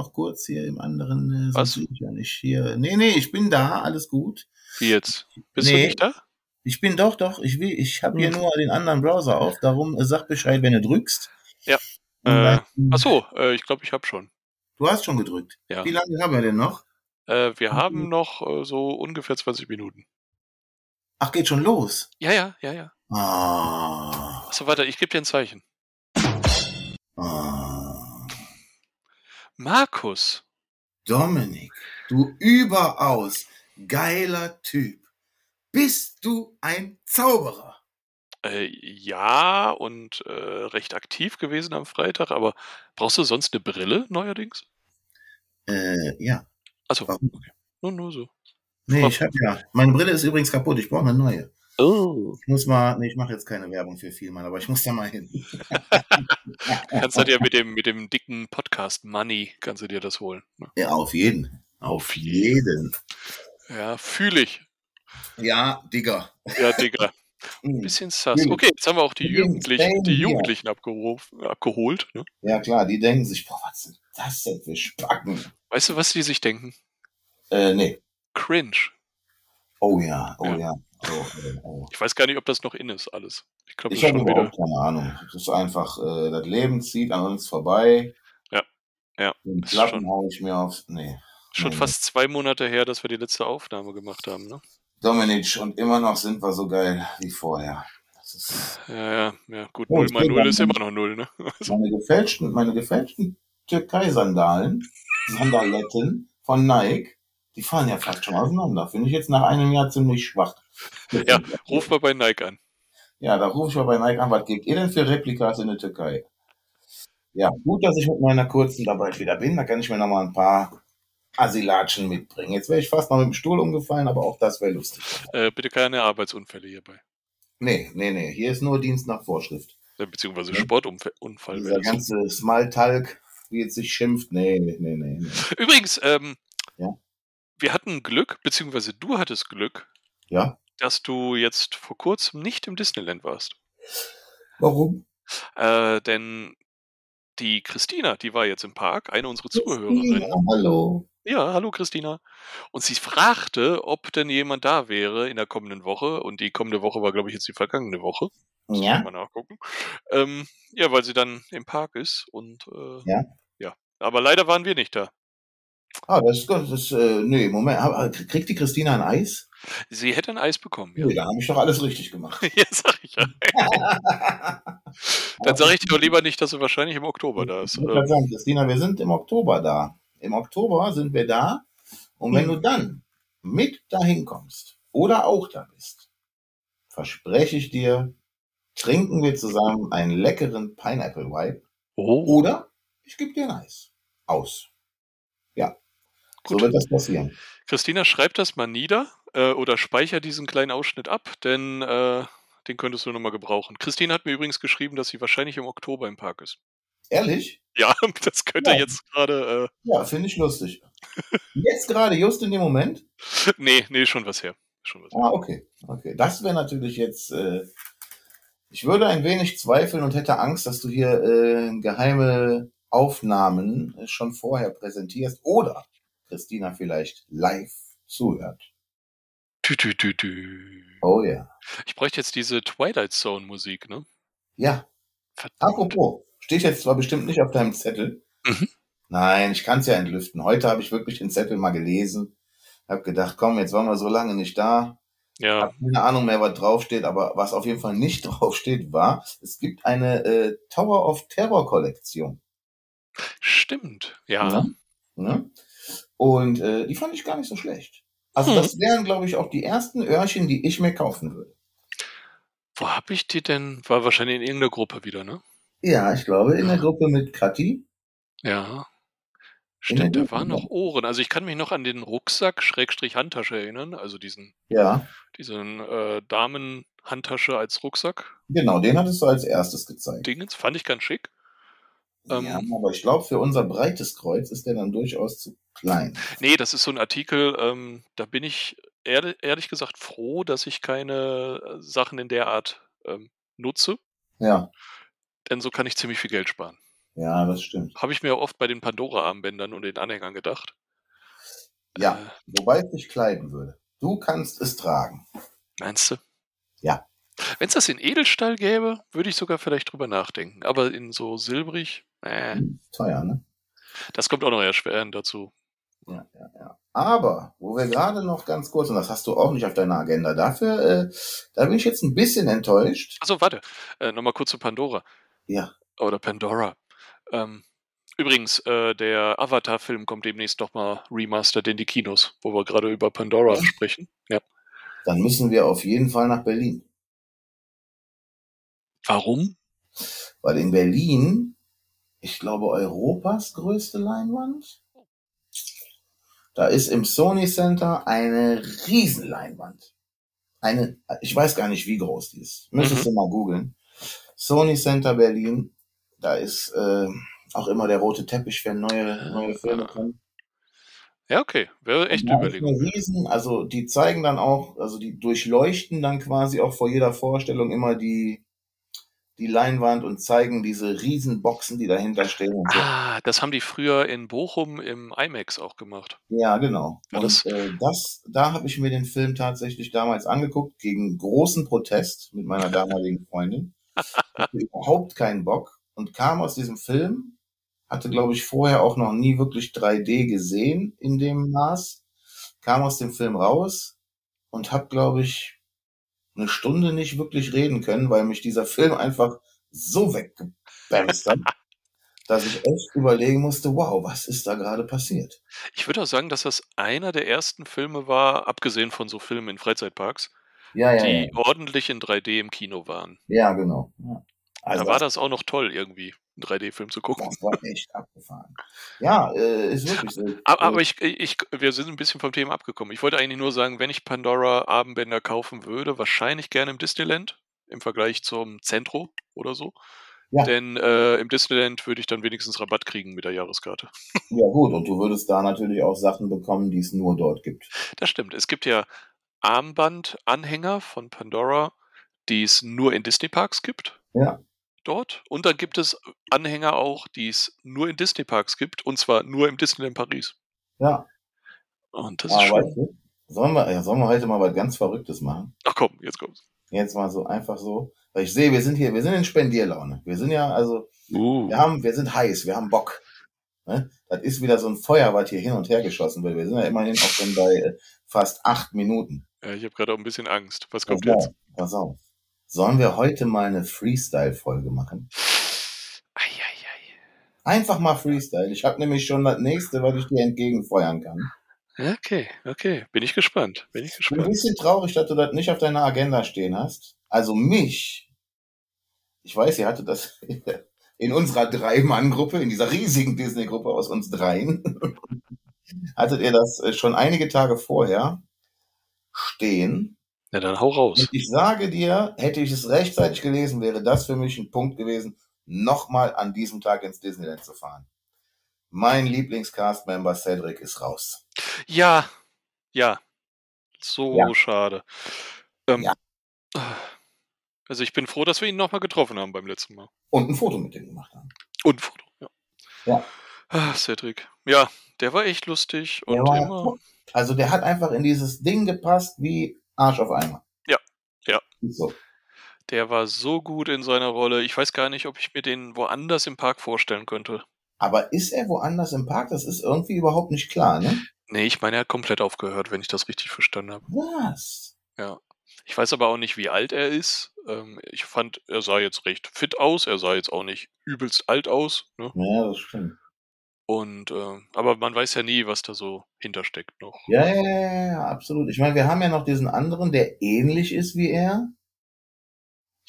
noch kurz hier im anderen. Äh, Was? ich ja nicht hier. Nee, nee, ich bin da, alles gut. Wie jetzt? Bist du Nee. nicht da? Ich bin doch, doch, ich will, ich habe hier Hm. nur den anderen Browser auf, darum äh, sag Bescheid, wenn du drückst. Ja. Äh, Ach so, äh, ich glaube, ich habe schon. Du hast schon gedrückt. Ja. Wie lange haben wir denn noch? Äh, wir haben noch äh, so ungefähr 20 Minuten. Ach, geht schon los. Ja, ja, ja, ja. Ah, Achso, warte, ich gebe dir ein Zeichen. ah. Markus. Dominik, du überaus geiler Typ. Bist du ein Zauberer? Äh, ja, und äh, recht aktiv gewesen am Freitag, aber brauchst du sonst eine Brille neuerdings? Äh, ja. Achso, Warum? okay. Nur, nur so. Nee, ich hab ja. Meine Brille ist übrigens kaputt. Ich brauche eine neue. Oh. Ich muss mal, nee, ich mache jetzt keine Werbung für Vielmann, aber ich muss da mal hin. Kannst du dir mit dem, mit dem dicken Podcast Money, kannst du dir das holen. ne? Ja, auf jeden. Auf jeden. Ja, fühle ich. Ja, Digga. Ja, Digga. Ein Hm. bisschen sass. Ich. Okay, jetzt haben wir auch die ich. Jugendlichen, die. Jugendlichen abgerufen, abgeholt. Ne? Ja, klar, die denken sich, boah, was sind das denn für Spacken? Weißt du, was die sich denken? Äh, nee. Cringe. Oh ja, oh Ja. ja. Oh. Ich weiß gar nicht, ob das noch in ist, alles. Ich glaube, Ich habe überhaupt keine Ahnung. Das ist einfach, äh, das Leben zieht an uns vorbei. Ja. Ja, Den Platten schon- hau ich mir auf. Nee. Schon Nee, fast zwei Monate her, dass wir die letzte Aufnahme gemacht haben, ne? Dominic, und immer noch sind wir so geil wie vorher. Ja, ja, ja, gut, Oh, 0 es mal geht 0 ist immer noch 0, ne? Also, meine gefälschten, meine gefälschten Türkei-Sandalen, Sandaletten von Nike, die fallen ja fast schon auseinander. Finde ich jetzt nach einem Jahr ziemlich schwach. Ja, ruf mal bei Nike an. Ja, da rufe ich mal bei Nike an, was gebt ihr denn für Replikas in der Türkei? Ja, gut, dass ich mit meiner kurzen dabei wieder bin. Da kann ich mir noch mal ein paar Asilatschen mitbringen. Jetzt wäre ich fast noch mit dem Stuhl umgefallen, aber auch das wäre lustig. Äh, bitte keine Arbeitsunfälle hierbei. Nee, nee, nee. Hier ist nur Dienst nach Vorschrift. Beziehungsweise. Sportunfall. Dieser ganze Smalltalk, wie es sich schimpft. Nee, nee, nee, nee. Übrigens, ähm, Ja. Wir hatten Glück, beziehungsweise du hattest Glück, Ja? dass du jetzt vor kurzem nicht im Disneyland warst. Warum? Äh, denn die Christina, die war jetzt im Park, eine unserer Zuhörerinnen. Ja, hallo. Ja, hallo Christina. Und sie fragte, ob denn jemand da wäre in der kommenden Woche. Und die kommende Woche war, glaube ich, jetzt die vergangene Woche. Muss Ja? mal nachgucken. Ähm, ja, weil sie dann im Park ist. Und äh, Ja. ja. Aber leider waren wir nicht da. Ah, das ist, das ist äh, nee, Moment. Kriegt die Christina ein Eis? Sie hätte ein Eis bekommen, ja. Nee, da habe ich doch alles richtig gemacht. ja, sag ich ja. Dann sage ich dir doch lieber nicht, dass sie wahrscheinlich im Oktober da ist. Ich Ähm, sagen, Christina, wir sind im Oktober da. Im Oktober sind wir da. Und wenn Hm. du dann mit dahin kommst oder auch da bist, verspreche ich dir, trinken wir zusammen einen leckeren Pineapple Wipe oh, oder ich gebe dir ein Eis. Aus. Ja. So Gut. wird das passieren. Christina, schreib das mal nieder äh, oder speicher diesen kleinen Ausschnitt ab, denn äh, den könntest du nochmal gebrauchen. Christine hat mir übrigens geschrieben, dass sie wahrscheinlich im Oktober im Park ist. Ehrlich? Ja, das könnte Ja. jetzt gerade. Ja, finde ich lustig. Jetzt gerade, just in dem Moment? Äh, nee, nee, schon was her. Schon was her. Ah, okay. Okay. Das wäre natürlich jetzt. Äh, ich würde ein wenig zweifeln und hätte Angst, dass du hier äh, geheime Aufnahmen äh, schon vorher präsentierst oder Christina vielleicht live zuhört. Tü, tü, tü, tü. Oh ja. Ich bräuchte jetzt diese Twilight Zone Musik, ne? Ja. Verdammt. Apropos, steht jetzt zwar bestimmt nicht auf deinem Zettel. Mhm. Nein, ich kann es ja entlüften. Heute habe ich wirklich den Zettel mal gelesen. Hab gedacht, komm, jetzt waren wir so lange nicht da. Ja, Hab keine Ahnung mehr, was draufsteht, aber was auf jeden Fall nicht draufsteht, war, es gibt eine äh, Tower of Terror Kollektion. stimmt. Ja. Ja. Ne? Und äh, die fand ich gar nicht so schlecht. Also Hm. das wären, glaube ich, auch die ersten Öhrchen, die ich mir kaufen würde. Wo hab ich die denn? War wahrscheinlich in irgendeiner Gruppe wieder, ne? Ja, ich glaube, in der Gruppe mit Kathi. Ja. Stimmt, da waren noch Ohren. Also ich kann mich noch an den Rucksack Schrägstrich Handtasche erinnern, also diesen, Ja, diesen äh, Damenhandtasche als Rucksack. genau, den hattest du als erstes gezeigt. Dingens, fand ich ganz schick. Ähm, ja, aber ich glaube, für unser breites Kreuz ist der dann durchaus zu klein. Nee, das ist so ein Artikel, ähm, da bin ich ehrlich, ehrlich gesagt froh, dass ich keine äh, Sachen in der Art ähm, nutze, Ja, denn so kann ich ziemlich viel Geld sparen. Ja, das stimmt. Habe ich mir oft bei den Pandora-Armbändern und den Anhängern gedacht. Ja, Äh, wobei es dich kleiden würde. Du kannst es tragen. meinst du? Ja. Wenn es das in Edelstahl gäbe, würde ich sogar vielleicht drüber nachdenken. Aber in so silbrig, äh, Hm, Teuer, ne? das kommt auch noch erschwerend dazu. Ja, ja, ja. Aber, wo wir gerade noch ganz kurz, und das hast du auch nicht auf deiner Agenda, dafür, äh, da bin ich jetzt ein bisschen enttäuscht. Achso, warte. Äh, Nochmal kurz zu Pandora. Ja, Oder Pandora. Ähm, übrigens, äh, der Avatar-Film kommt demnächst doch mal remastered in die Kinos, wo wir gerade über Pandora Ja. sprechen. Ja. dann müssen wir auf jeden Fall nach Berlin. Warum? Weil in Berlin, ich glaube, Europas größte Leinwand. Da ist im Sony Center eine Riesenleinwand. Eine, ich weiß gar nicht, wie groß die ist. Müsstest du mal googeln. Sony Center Berlin. Da ist äh, auch immer der rote Teppich, wenn neue, neue Filme kommen. Ja, okay. Wäre echt Ja, Überlegung. Riesen, also die zeigen dann auch, also die durchleuchten dann quasi auch vor jeder Vorstellung immer die, die Leinwand und zeigen diese Riesenboxen, die dahinter stehen. Und so. Ah, das haben die früher in Bochum im IMAX auch gemacht. Ja, genau. Ja, und das- äh, das, da habe ich mir den Film tatsächlich damals angeguckt, gegen großen Protest mit meiner damaligen Freundin. Hatte überhaupt keinen Bock und kam aus diesem Film, hatte, glaube ich, vorher auch noch nie wirklich 3D gesehen in dem Maß, kam aus dem Film raus und habe, glaube ich, eine Stunde nicht wirklich reden können, weil mich dieser Film einfach so weggebamst hat, dass ich echt überlegen musste, wow, was ist da gerade passiert? Ich würde auch sagen, dass das einer der ersten Filme war, abgesehen von so Filmen in Freizeitparks, Ja, ja, die ja. ordentlich in 3D im Kino waren. Ja, genau. Also da war das auch noch toll, irgendwie einen 3D-Film zu gucken. das war echt abgefahren. Ja, äh, ist wirklich so. Aber, aber ich, ich, wir sind ein bisschen vom Thema abgekommen. Ich wollte eigentlich nur sagen, wenn ich Pandora Armbänder kaufen würde, wahrscheinlich gerne im Disneyland im Vergleich zum Centro oder so. Ja. Denn äh, im Disneyland würde ich dann wenigstens Rabatt kriegen mit der Jahreskarte. ja gut, und du würdest da natürlich auch Sachen bekommen, die es nur dort gibt. Das stimmt. Es gibt ja Armbandanhänger von Pandora, die es nur in Disney-Parks gibt. Ja. Dort. Und dann gibt es Anhänger auch, die es nur in Disney-Parks gibt. Und zwar nur im Disneyland Paris. Ja, Und das ist aber schon. weißt du, sollen wir, ja, sollen wir heute mal was ganz Verrücktes machen? Ach komm, jetzt kommt's. Jetzt mal so einfach so. Weil ich sehe, wir sind hier, wir sind in Spendierlaune. Wir sind ja, also, Uh. wir haben, wir sind heiß, wir haben Bock. Ne? Das ist wieder so ein Feuer, was hier hin und her geschossen wird. Wir sind ja immerhin auch schon bei äh, fast acht Minuten. Ja, ich habe gerade auch ein bisschen Angst. Was Pass kommt jetzt? auf, pass auf. Sollen wir heute mal eine Freestyle-Folge machen? Eieiei. Einfach mal Freestyle. Ich habe nämlich schon das nächste, was ich dir entgegenfeuern kann. Okay, okay. Bin ich gespannt. Bin ich Ich bin ein gespannt. bisschen traurig, dass du das nicht auf deiner Agenda stehen hast. Also mich. Ich weiß, ihr hattet das in unserer Drei-Mann-Gruppe, in dieser riesigen Disney-Gruppe aus uns dreien, hattet ihr das äh, schon einige Tage vorher stehen. Na dann hau raus. Und ich sage dir, hätte ich es rechtzeitig gelesen, wäre das für mich ein Punkt gewesen, nochmal an diesem Tag ins Disneyland zu fahren. Mein Lieblingscast-Member Cedric ist raus. Ja, ja. So Ja. schade. Ähm, Ja. Also ich bin froh, dass wir ihn nochmal getroffen haben beim letzten Mal. Und ein Foto mit dem gemacht haben. Und ein Foto, ja. Ja. Ah, Cedric. Ja, der war echt lustig und Der war immer. Also der hat einfach in dieses Ding gepasst wie Arsch auf Eimer. Ja, ja. So. Der war so gut in seiner Rolle. Ich weiß gar nicht, ob ich mir den woanders im Park vorstellen könnte. Aber ist er woanders im Park? Das ist irgendwie überhaupt nicht klar, ne? Nee, ich meine, er hat komplett aufgehört, wenn ich das richtig verstanden habe. Was? Ja. Ich weiß aber auch nicht, wie alt er ist. Ähm, ich fand, er sah jetzt recht fit aus. Er sah jetzt auch nicht übelst alt aus. Ne? Ja, das stimmt. Und, äh, aber man weiß ja nie, was da so hintersteckt noch. Ja, ja, ja, absolut. Ich meine, wir haben ja noch diesen anderen, der ähnlich ist wie er.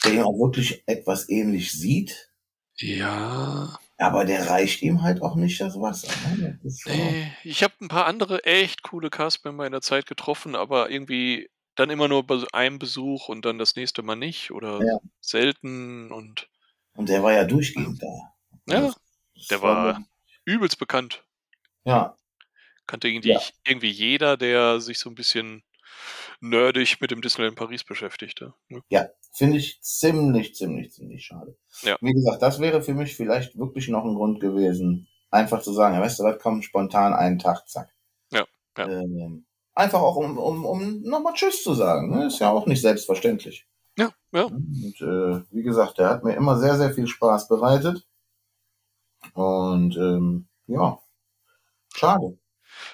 Der ihn auch wirklich etwas ähnlich sieht. Ja. Aber der reicht ihm halt auch nicht das Wasser. Ne? Das Nee, ich habe ein paar andere echt coole Castmember in der Zeit getroffen, aber irgendwie dann immer nur bei einem Besuch und dann das nächste Mal nicht oder Ja. selten und Und der war ja durchgehend da. ja, das der war übelst bekannt. Ja, Kannte irgendwie, Ja. irgendwie jeder, der sich so ein bisschen nerdig mit dem Disneyland Paris beschäftigt. Ja, ne? Ja, finde ich ziemlich, ziemlich, ziemlich schade. Ja. Wie gesagt, das wäre für mich vielleicht wirklich noch ein Grund gewesen, einfach zu sagen, ja, weißt du was, komm, spontan einen Tag, zack. Ja, ja. Ähm, einfach auch, um, um, um nochmal Tschüss zu sagen. Ne? Ist ja auch nicht selbstverständlich. ja, ja. Und äh, wie gesagt, der hat mir immer sehr, sehr viel Spaß bereitet. Und ähm, ja, schade.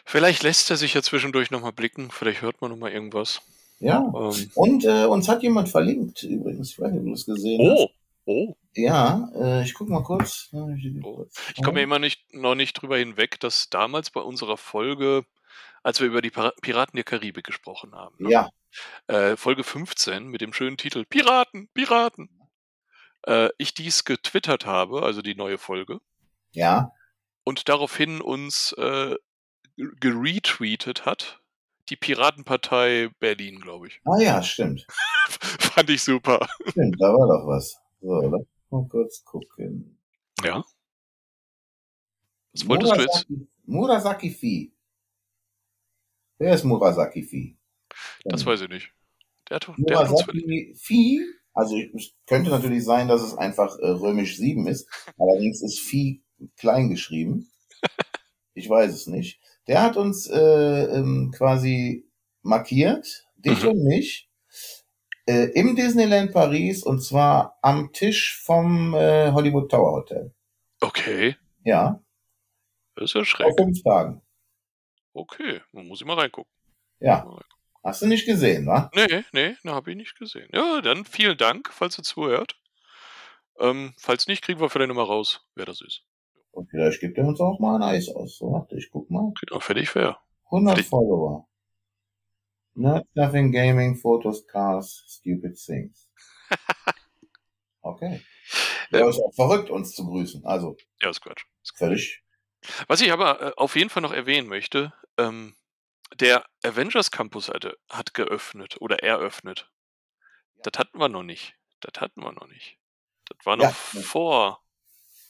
Vielleicht lässt er sich ja zwischendurch nochmal blicken. Vielleicht hört man nochmal irgendwas. Ja. Ähm, Und äh, uns hat jemand verlinkt, übrigens. Ich weiß nicht, ob du das gesehen oh, hast. oh. Ja, äh, ich guck mal kurz. Ja, ich, Oh. Ich komme ja immer nicht, noch nicht drüber hinweg, dass damals bei unserer Folge, als wir über die Pira- Piraten der Karibik gesprochen haben, ne? Ja, äh, Folge 15 mit dem schönen Titel Piraten, Piraten, äh, ich dies getwittert habe, also die neue Folge, ja. und daraufhin uns äh, geretweetet hat, die Piratenpartei Berlin, glaube ich. Ah ja, stimmt. Fand ich super. Stimmt, da war doch was. So, lass mal kurz gucken. Ja. Was wolltest du jetzt? Murasaki Fi. Wer ist Murasaki Fi? Das weiß ich nicht. Der hat, der hat. Murasaki Fi, also es könnte natürlich sein, dass es einfach äh, römisch 7 ist, allerdings ist Fi klein geschrieben. Ich weiß es nicht. Der hat uns äh, ähm, quasi markiert, dich Mhm. und mich, äh, im Disneyland Paris und zwar am Tisch vom äh, Hollywood Tower Hotel. Okay, Ja, das ist ja vor schräg. fünf Tagen. Okay, man muss ich mal reingucken. Ja, Mal reingucken. hast du nicht gesehen, wa? Nee, nee, ne, habe ich nicht gesehen. Ja, dann vielen Dank, falls ihr zuhört. Ähm, falls nicht, kriegen wir vielleicht nochmal raus, wer das ist. Und vielleicht gibt er uns auch mal ein Eis aus. So, warte, ich guck mal. Genau, fertig fair. 100 Richtig. Follower. Not nothing gaming, photos, cars, stupid things. Okay. Ja, Ähm, ist auch verrückt, uns zu grüßen. Also, ja, ist Quatsch. völlig. Was ich aber äh, auf jeden Fall noch erwähnen möchte, ähm, der Avengers Campus hatte, hat geöffnet oder eröffnet. Das hatten wir noch nicht. Das hatten wir noch nicht. Das war noch Ja. vor.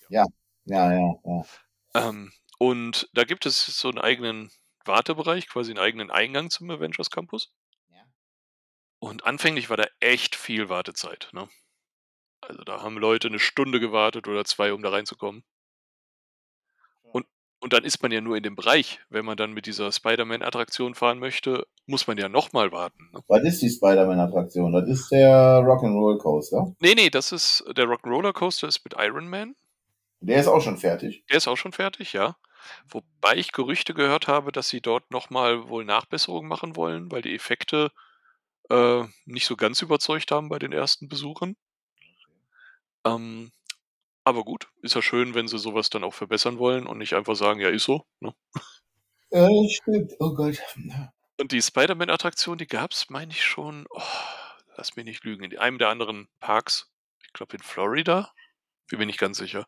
Ja, ja, ja. Ähm, und da gibt es so einen eigenen Wartebereich, quasi einen eigenen Eingang zum Avengers Campus. Ja. Und anfänglich war da echt viel Wartezeit. Ne? Also da haben Leute eine Stunde gewartet oder zwei, um da reinzukommen. Und, und dann ist man ja nur in dem Bereich. Wenn man dann mit dieser Spider-Man-Attraktion fahren möchte, muss man ja nochmal warten. Ne? Was ist die Spider-Man-Attraktion? Das ist der Rock'n'Roll Coaster. Nee, nee, das ist der Rock'n'Roller Coaster ist mit Iron Man. Der ist auch schon fertig. Der ist auch schon fertig, ja. Wobei ich Gerüchte gehört habe, dass sie dort nochmal wohl Nachbesserungen machen wollen, weil die Effekte äh, nicht so ganz überzeugt haben bei den ersten Besuchern. Ähm, aber gut, ist ja schön, wenn sie sowas dann auch verbessern wollen und nicht einfach sagen, ja, ist so. Ne? Ja, stimmt. Oh Gott. Und die Spider-Man-Attraktion, die gab es, meine ich schon, oh, lass mich nicht lügen, in einem der anderen Parks, ich glaube in Florida, bin mir nicht ganz sicher.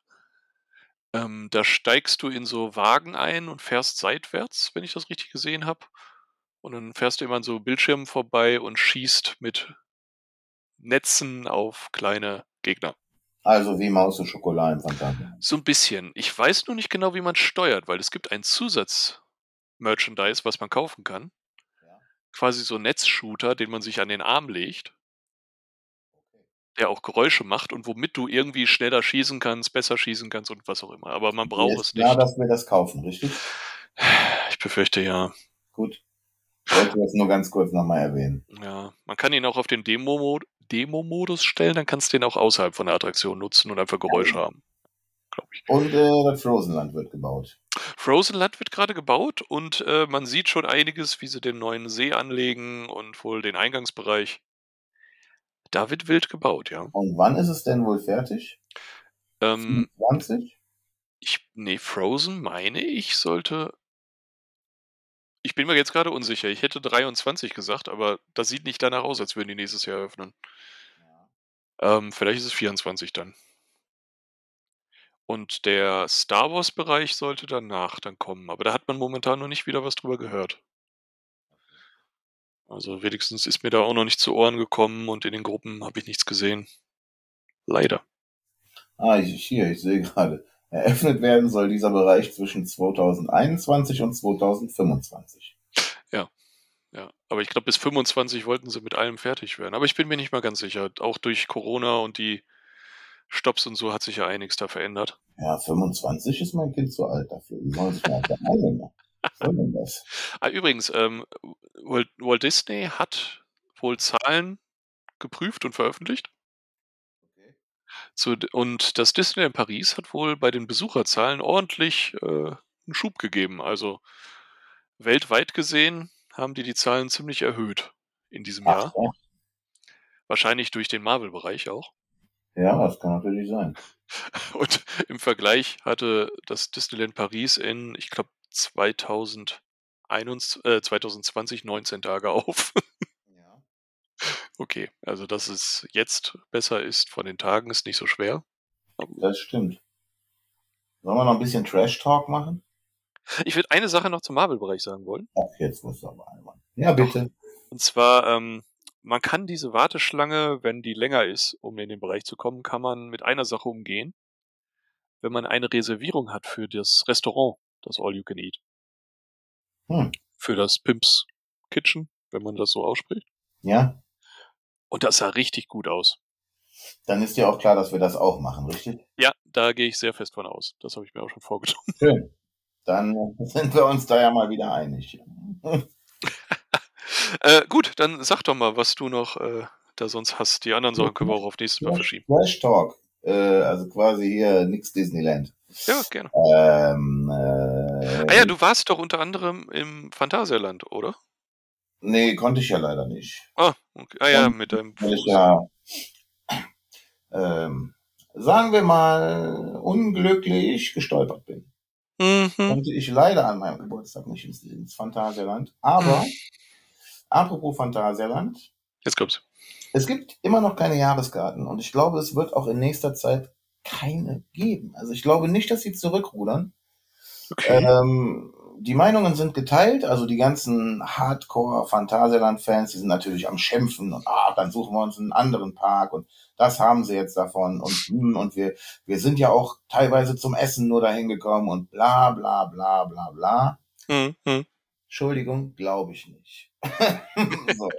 Ähm, da steigst du in so Wagen ein und fährst seitwärts, wenn ich das richtig gesehen habe. Und dann fährst du immer an so Bildschirmen vorbei und schießt mit Netzen auf kleine Gegner. Also wie Maus und Schokolade im Phantasien. So ein bisschen. Ich weiß nur nicht genau, wie man steuert, weil es gibt ein Zusatz-Merchandise, was man kaufen kann. Ja. Quasi so Netzshooter, den man sich an den Arm legt, der auch Geräusche macht und womit du irgendwie schneller schießen kannst, besser schießen kannst und was auch immer. Aber man braucht es nicht. dass wir das kaufen, richtig? Ich befürchte ja. Gut. Ich wollte das nur ganz kurz nochmal erwähnen. Ja, man kann ihn auch auf den Demo-Mod- Demo-Modus stellen, dann kannst du den auch außerhalb von der Attraktion nutzen und einfach Geräusche haben. Glaube ich. Und äh, Frozenland wird gebaut. Frozen Land wird gerade gebaut und äh, man sieht schon einiges, wie sie den neuen See anlegen und wohl den Eingangsbereich. Da wird wild gebaut, ja. Und wann ist es denn wohl fertig? Ähm, 20? ich, nee, Frozen meine ich sollte. Ich bin mir jetzt gerade unsicher. Ich hätte 23 gesagt, aber das sieht nicht danach aus, als würden die nächstes Jahr eröffnen. Ähm, vielleicht ist es 24 dann. Und der Star Wars-Bereich sollte danach dann kommen, aber da hat man momentan noch nicht wieder was drüber gehört. Also wenigstens ist mir da auch noch nicht zu Ohren gekommen und in den Gruppen habe ich nichts gesehen. Leider. Ah, ich, hier, ich sehe gerade. Eröffnet werden soll dieser Bereich zwischen 2021 und 2025. Ja, aber ich glaube, bis 25 wollten sie mit allem fertig werden. Aber ich bin mir nicht mal ganz sicher. Auch durch Corona und die Stops und so hat sich ja einiges da verändert. Ja, 25 ist mein Kind zu alt dafür. Die sollen sich mal beeilen. Was soll denn das? Ah, übrigens, ähm, Walt, Walt Disney hat wohl Zahlen geprüft und veröffentlicht. Okay. Zu, und das Disneyland Paris hat wohl bei den Besucherzahlen ordentlich äh, einen Schub gegeben. Also weltweit gesehen haben die die Zahlen ziemlich erhöht in diesem Ach, Jahr. ja. Wahrscheinlich durch den Marvel-Bereich auch. ja, das kann natürlich sein. Und im Vergleich hatte das Disneyland Paris in, ich glaube, 2021, äh, 2020 19 Tage auf. Ja. Okay, also dass es jetzt besser ist von den Tagen, ist nicht so schwer. Das stimmt. Sollen wir noch ein bisschen Trash-Talk machen? Ich würde eine Sache noch zum Marvel-Bereich sagen wollen. Ach, jetzt musst du aber einmal. Ja, bitte. Und zwar, ähm, man kann diese Warteschlange, wenn die länger ist, um in den Bereich zu kommen, kann man mit einer Sache umgehen. Wenn man eine Reservierung hat für das Restaurant, das All You Can Eat. Hm. Für das Pimps Kitchen, wenn man das so ausspricht. Ja, Und das sah richtig gut aus. dann ist dir auch klar, dass wir das auch machen, richtig? Ja, da gehe ich sehr fest von aus. Das habe ich mir auch schon vorgenommen. Schön. Dann sind wir uns da ja mal wieder einig. Äh, gut, dann sag doch mal, was du noch äh, da sonst hast. Die anderen Sachen können wir auch auf nächstes Mal verschieben. Trash-Talk. Äh, also quasi hier nix Disneyland. Ja, gerne. Ähm, äh, Ah ja, du warst doch unter anderem im Phantasialand, oder? Nee, konnte ich ja leider nicht. Ah, okay. ah ja, Und- mit deinem Fuß. ja, ähm, sagen wir mal, unglücklich gestolpert bin. Mhm. Konnte ich leider an meinem Geburtstag nicht ins, ins Phantasialand. Aber, apropos Phantasialand, Jetzt kommt's. es gibt immer noch keine Jahreskarten und ich glaube, es wird auch in nächster Zeit keine geben. Also ich glaube nicht, dass sie zurückrudern. Okay. Ähm, die Meinungen sind geteilt, also die ganzen Hardcore-Phantasialand-Fans, die sind natürlich am Schimpfen und ah, dann suchen wir uns einen anderen Park und das haben sie jetzt davon und hm, und wir, wir sind ja auch teilweise zum Essen nur dahin gekommen und bla bla bla bla bla. Mhm. Mhm. Entschuldigung, glaube ich nicht. so,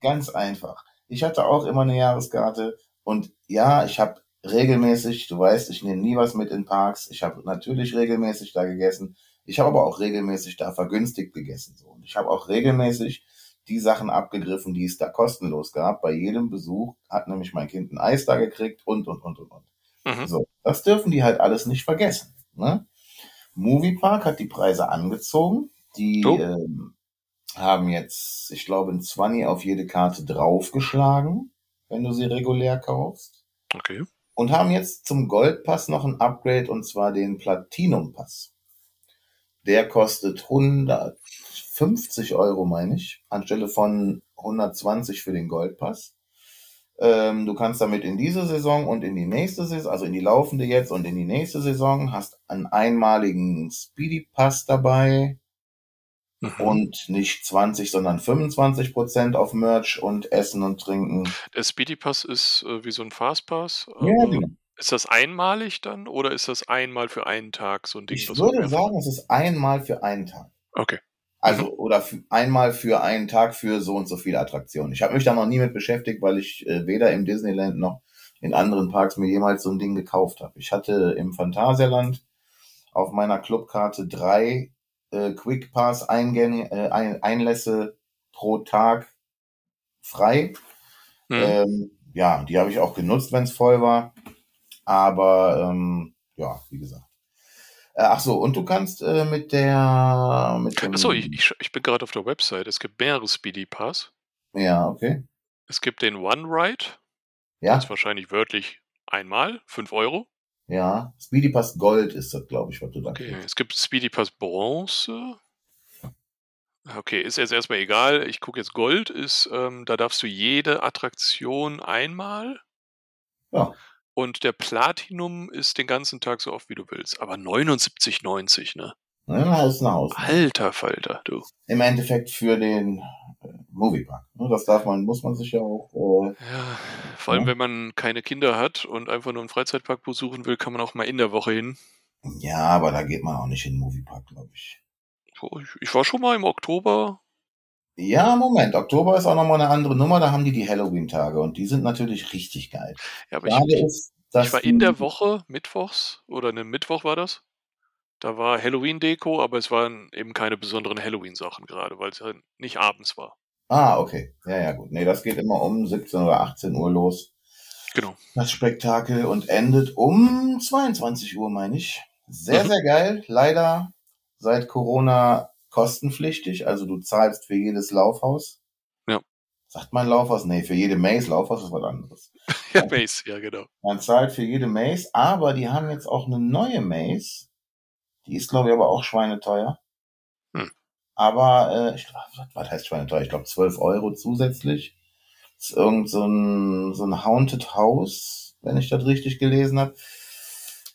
ganz einfach. Ich hatte auch immer eine Jahreskarte und ja, ich habe regelmäßig, du weißt, ich nehme nie was mit in Parks. Ich habe natürlich regelmäßig da gegessen. Ich habe aber auch regelmäßig da vergünstigt gegessen. So. Und ich habe auch regelmäßig die Sachen abgegriffen, die es da kostenlos gab. Bei jedem Besuch hat nämlich mein Kind ein Eis da gekriegt und, und, und, und, und. Mhm. So, das dürfen die halt alles nicht vergessen. Ne? Moviepark hat die Preise angezogen. Die Oh. ähm, haben jetzt, ich glaube, ein 20 auf jede Karte draufgeschlagen, wenn du sie regulär kaufst. Okay. Und haben jetzt zum Goldpass noch ein Upgrade und zwar den Platinum Pass. Der kostet 150 Euro, meine ich, anstelle von 120 für den Goldpass. Ähm, du kannst damit in diese Saison und in die nächste Saison, also in die laufende jetzt und in die nächste Saison, hast einen einmaligen Speedy Pass dabei Mhm. und nicht 20, sondern 25 Prozent auf Merch und Essen und Trinken. Der Speedy Pass ist äh, wie so ein Fastpass. Ja, aber genau. Ist das einmalig dann oder ist das einmal für einen Tag so ein Ding? Ich würde sagen, es ist einmal für einen Tag. Okay. Also, oder für, einmal für einen Tag für so und so viele Attraktionen. Ich habe mich da noch nie mit beschäftigt, weil ich äh, weder im Disneyland noch in anderen Parks mir jemals so ein Ding gekauft habe. Ich hatte im Phantasialand auf meiner Clubkarte drei äh, Quick Pass Eingänge, äh, ein, Einlässe pro Tag frei. Mhm. Ähm, ja, die habe ich auch genutzt, wenn es voll war. Aber ähm, ja, wie gesagt. Äh, ach so, und du kannst äh, mit der mit dem Achso, ich, ich, ich bin gerade auf der Website. Es gibt mehrere Speedy Pass. ja, okay. Es gibt den One Ride. Ja, Das ist wahrscheinlich wörtlich einmal, 5 Euro. Ja. Speedy Pass Gold ist das, glaube ich, was du da Okay, kriegst. es gibt Speedy Pass Bronze. Okay, ist jetzt erstmal egal. Ich gucke jetzt Gold, ist, ähm, da darfst du jede Attraktion einmal. Ja. Und der Platinum ist den ganzen Tag so oft wie du willst. Aber 79,90, ne? Ja, ist eine Haus. Alter Falter, du. Im Endeffekt für den äh, Moviepark. Ne, Das darf man, muss man sich ja auch. Äh, Ja, vor allem Ja. wenn man keine Kinder hat und einfach nur einen Freizeitpark besuchen will, kann man auch mal in der Woche hin. ja, aber da geht man auch nicht in den Moviepark, glaube ich. So, ich, ich war schon mal im Oktober Ja, Moment. Oktober ist auch nochmal eine andere Nummer. Da haben die die Halloween-Tage und die sind natürlich richtig geil. Ja, aber ich, ist, ich war in der Woche, mittwochs, oder ne, Mittwoch war das. Da war Halloween-Deko, aber es waren eben keine besonderen Halloween-Sachen gerade, weil es halt nicht abends war. Ah, okay. Ja, ja, gut. Nee, das geht immer um 17 oder 18 Uhr los. Genau. Das Spektakel und endet um 22 Uhr, meine ich. Sehr, Mhm. sehr geil. Leider seit Corona kostenpflichtig. Also du zahlst für jedes Laufhaus. Ja. Sagt man Laufhaus? Nee, für jede Maze. Laufhaus ist was anderes. Ja, Mace, ja, genau. Man zahlt für jede Maze, aber die haben jetzt auch eine neue Maze. Die ist, glaube ich, aber auch schweineteuer. Hm. Aber, äh, ich, was, was heißt schweineteuer? Ich glaube 12 Euro zusätzlich. Das ist irgend so ein, so ein Haunted House, wenn ich das richtig gelesen habe.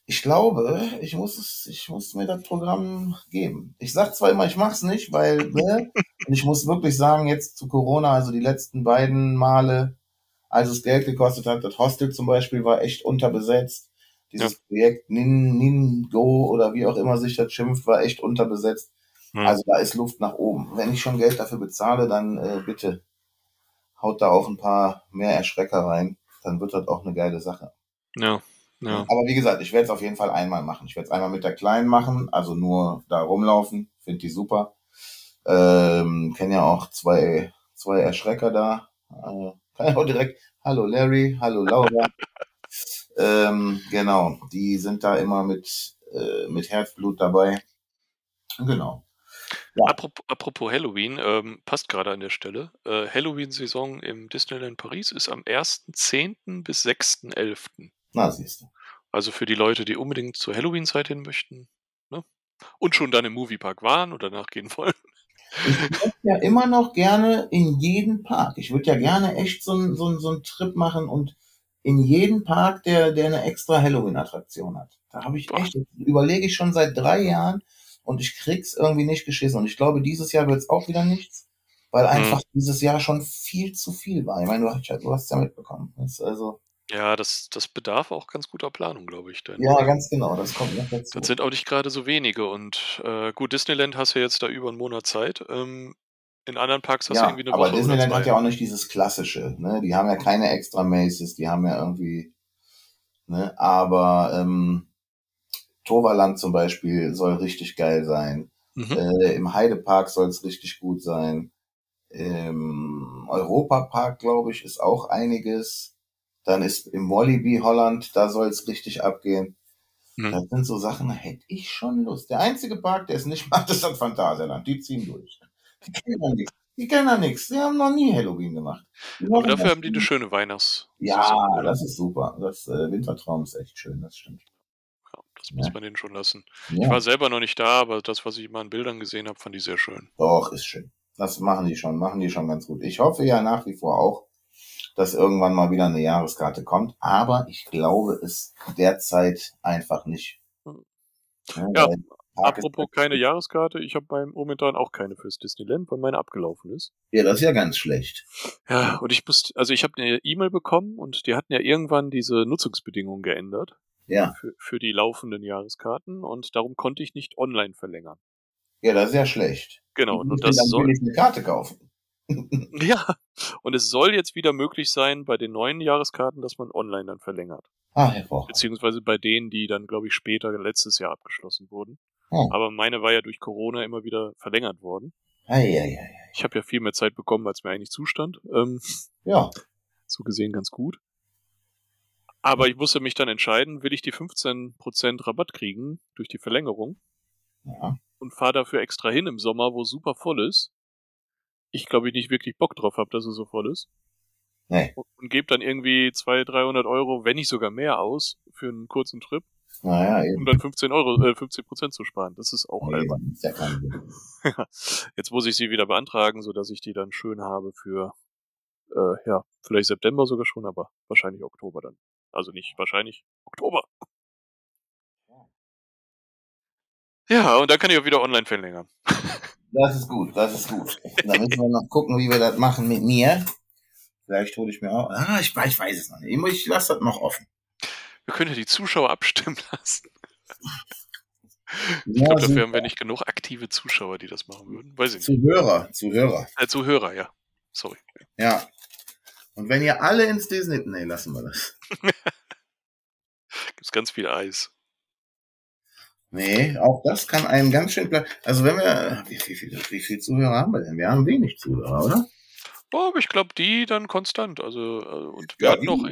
Ich glaube, ich muss es, ich muss mir das Programm geben. Ich sag zwar immer, ich mach's nicht, weil, ne, und ich muss wirklich sagen, jetzt zu Corona, also die letzten beiden Male, als es Geld gekostet hat, das Hostel zum Beispiel war echt unterbesetzt. Dieses Projekt Nin, Ningo oder wie auch immer sich das schimpft, war echt unterbesetzt. Hm. Also da ist Luft nach oben. Wenn ich schon Geld dafür bezahle, dann äh, bitte haut da auch ein paar mehr Erschrecker rein. Dann wird das auch eine geile Sache. Ja, ja. Aber wie gesagt, ich werde es auf jeden Fall einmal machen. Ich werde es einmal mit der Kleinen machen, also nur da rumlaufen. Finde die super. Ähm, Kenne ja auch zwei, zwei Erschrecker da. Äh, kann ja auch direkt, hallo Larry, hallo Laura. Ähm, genau, die sind da immer mit, äh, mit Herzblut dabei. Genau. Ja. Apropos, apropos Halloween, ähm, passt gerade an der Stelle. Äh, Halloween-Saison im Disneyland Paris ist am 1.10. bis 6.11. Na, siehst du. Also für die Leute, die unbedingt zur Halloween-Zeit hin möchten ne? und schon dann im Moviepark waren oder nachgehen wollen. Ich möchte ja immer noch gerne in jeden Park. Ich würde ja gerne echt so einen so so einen Trip machen und in jeden Park, der, der eine extra Halloween-Attraktion hat. Da habe ich echt, überlege ich schon seit drei Jahren und ich krieg's irgendwie nicht geschissen. Und ich glaube, dieses Jahr wird's auch wieder nichts, weil einfach dieses Jahr schon viel zu viel war. Ich meine, du hast ja, du hast ja mitbekommen. Das also, Ja, das, das bedarf auch ganz guter Planung, glaube ich. Denn ja, ganz genau, das kommt noch dazu. das sind auch nicht gerade so wenige. Und äh, gut, Disneyland hast ja jetzt da über einen Monat Zeit. Ähm, in anderen Parks hast du Ja, irgendwie eine aber Woche Disneyland oder hat ja auch nicht dieses klassische, ne? Die haben ja keine extra Maces, die haben ja irgendwie, ne? Aber ähm, Toverland zum Beispiel soll richtig geil sein. Mhm. Äh, Im Heidepark soll es richtig gut sein. Im Europapark, glaube ich, ist auch einiges. Dann ist im Wallaby Holland, da soll es richtig abgehen. Mhm. Das sind so Sachen, da hätte ich schon Lust. Der einzige Park, der es nicht macht, ist das Phantasialand. Die ziehen durch. Die kennen da nichts. Die kennen da nichts. Die haben noch nie Halloween gemacht. Aber dafür haben die eine schöne Weihnachts. Ja, das ist super. Das äh, Wintertraum ist echt schön, das stimmt. Ja, das muss Ja. man denen schon lassen. Ich Ja, war selber noch nicht da, aber das, was ich mal in Bildern gesehen habe, fand ich sehr schön. doch, ist schön. Das machen die schon, machen die schon ganz gut. Ich hoffe ja nach wie vor auch, dass irgendwann mal wieder eine Jahreskarte kommt, aber ich glaube es derzeit einfach nicht. Hm. Ja, Ja, Apropos keine Jahreskarte, ich habe beim momentan auch keine fürs Disneyland, weil meine abgelaufen ist. Ja, das ist ja ganz schlecht. Ja, und ich musste, also ich habe eine E-Mail bekommen und die hatten ja irgendwann diese Nutzungsbedingungen geändert Ja, für, für die laufenden Jahreskarten und darum konnte ich nicht online verlängern. ja, das ist ja schlecht. Genau, Ich und muss das dann soll, billig eine Karte kaufen. ja, und es soll jetzt wieder möglich sein bei den neuen Jahreskarten, dass man online dann verlängert. Ah, hervorragend. Beziehungsweise bei denen, die dann, glaube ich, später letztes Jahr abgeschlossen wurden. Hm. Aber meine war ja durch Corona immer wieder verlängert worden. Ei, ei, ei. Ich habe ja viel mehr Zeit bekommen, als mir eigentlich zustand. Ähm, Ja, so gesehen ganz gut. Aber ich musste mich dann entscheiden, will ich die 15% Rabatt kriegen durch die Verlängerung ja. und fahre dafür extra hin im Sommer, wo es super voll ist. Ich glaube, ich nicht wirklich Bock drauf habe, dass es so voll ist. Nee. Und, und gebe dann irgendwie 200, 300 Euro, wenn nicht sogar mehr aus, für einen kurzen Trip, Naja, um eben. dann 15 Euro, äh, 15% zu sparen. Das ist auch albern. Ist ja kein Sinn. Jetzt muss ich sie wieder beantragen, so dass ich die dann schön habe für, äh, ja, vielleicht September sogar schon, aber wahrscheinlich Oktober dann. Also nicht wahrscheinlich Oktober. Ja, und dann kann ich auch wieder online verlängern. Das ist gut, das ist gut. Da müssen wir noch gucken, wie wir das machen mit mir. Vielleicht hole ich mir auch. Ah, ich, ich weiß es noch nicht. Ich lasse das noch offen. Wir können ja die Zuschauer abstimmen lassen. Ich Ja, glaube, dafür haben wir nicht genug aktive Zuschauer, die das machen würden. Weiß ich nicht. Zuhörer, Zuhörer. Äh, Zuhörer, ja. Sorry. Ja. Und wenn ihr alle ins Disney. Nee, lassen wir das. Gibt's ganz viel Eis. Nee, auch das kann einen ganz schön. Also, wenn wir. Wie viel, wie, wie viel Zuhörer haben wir denn? Wir haben wenig Zuhörer, oder? Oh, aber ich glaube, die dann konstant. Also, äh, und wir Ja, hatten noch,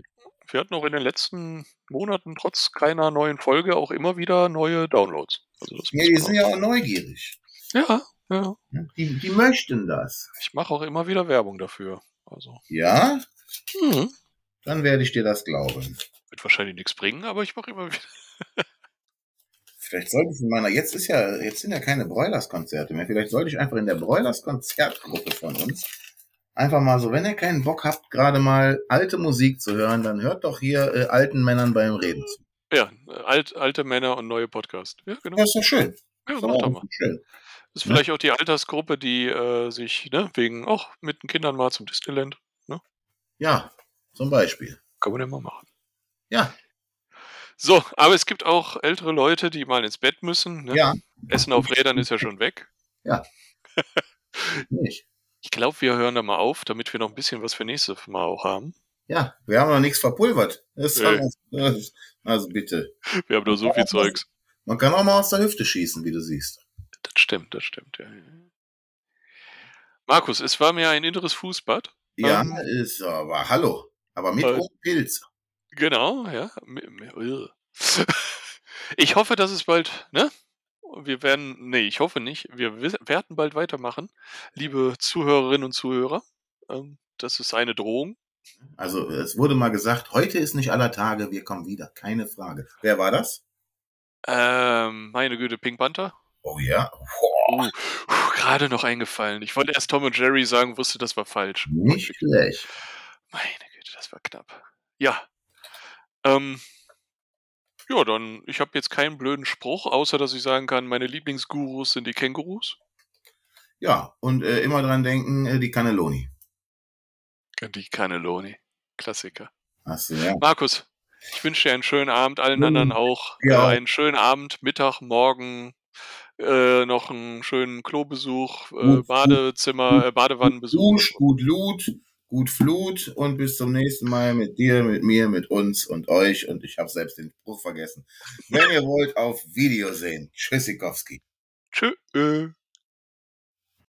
wir hatten auch in den letzten Monaten trotz keiner neuen Folge auch immer wieder neue Downloads. Also muss die sind ja auch neugierig. ja, ja. Die, die möchten das. Ich mache auch immer wieder Werbung dafür. Also, Ja? hm, Dann werde ich dir das glauben. wird wahrscheinlich nichts bringen, aber ich mache immer wieder. Vielleicht sollte ich in meiner, jetzt ist ja, jetzt sind ja keine Broilers-Konzerte mehr. Vielleicht sollte ich einfach in der Broilers-Konzertgruppe von uns einfach mal so, wenn ihr keinen Bock habt, gerade mal alte Musik zu hören, dann hört doch hier äh, alten Männern beim Reden zu. Ja, alt, alte Männer und neue Podcast. Ja, genau. Das ist doch schön. Ja, Das macht doch ist mal. schön. Ist Ne? vielleicht auch die Altersgruppe, die äh, sich ne, wegen, auch mit den Kindern mal zum Disneyland. Ja, zum Beispiel. Kann man ja mal machen. Ja, So, aber es gibt auch ältere Leute, die mal ins Bett müssen. Ne? ja, Essen auf Rädern ist ja schon weg. nicht. Ich glaube, wir hören da mal auf, damit wir noch ein bisschen was für nächstes Mal auch haben. Ja, wir haben noch nichts verpulvert. Alles- ist- also bitte. Wir haben doch so viel Zeugs. Man kann auch mal aus der Hüfte schießen, wie du siehst. Das stimmt, das stimmt. Ja. Markus, es war mir ein inneres Fußbad. Ja, Ähm. ist aber hallo. Aber mit Äh. Pilz. Genau, ja. Ugh. Ich hoffe, dass es bald, ne? Wir werden, nee, ich hoffe nicht. Wir wi- werden bald weitermachen. Liebe Zuhörerinnen und Zuhörer, ähm, das ist eine Drohung. Also es wurde mal gesagt, heute ist nicht aller Tage, wir kommen wieder. Keine Frage. Wer war das? Ähm, meine Güte, Pink Panther. Oh ja. Puh, gerade noch eingefallen. Ich wollte erst Tom und Jerry sagen, wusste, das war falsch. Nicht schlecht. Meine Güte, das war knapp. Ja. Ähm, ja, dann, ich habe jetzt keinen blöden Spruch, außer dass ich sagen kann, meine Lieblingsgurus sind die Kängurus. Ja, und äh, immer dran denken, äh, die Cannelloni. Die Cannelloni. Klassiker. Du, ja. Markus, ich wünsche dir einen schönen Abend, allen Mhm. anderen auch. Ja. Äh, einen schönen Abend, Mittag, Morgen, äh, noch einen schönen Klobesuch, äh, Badezimmer, äh, Badewannenbesuch. Dusch, gut Loot, gut Flut und bis zum nächsten Mal mit dir, mit mir, mit uns und euch. Und ich habe selbst den Spruch vergessen. Wenn ihr wollt, auf Video sehen. Tschüssikowski. Tschö.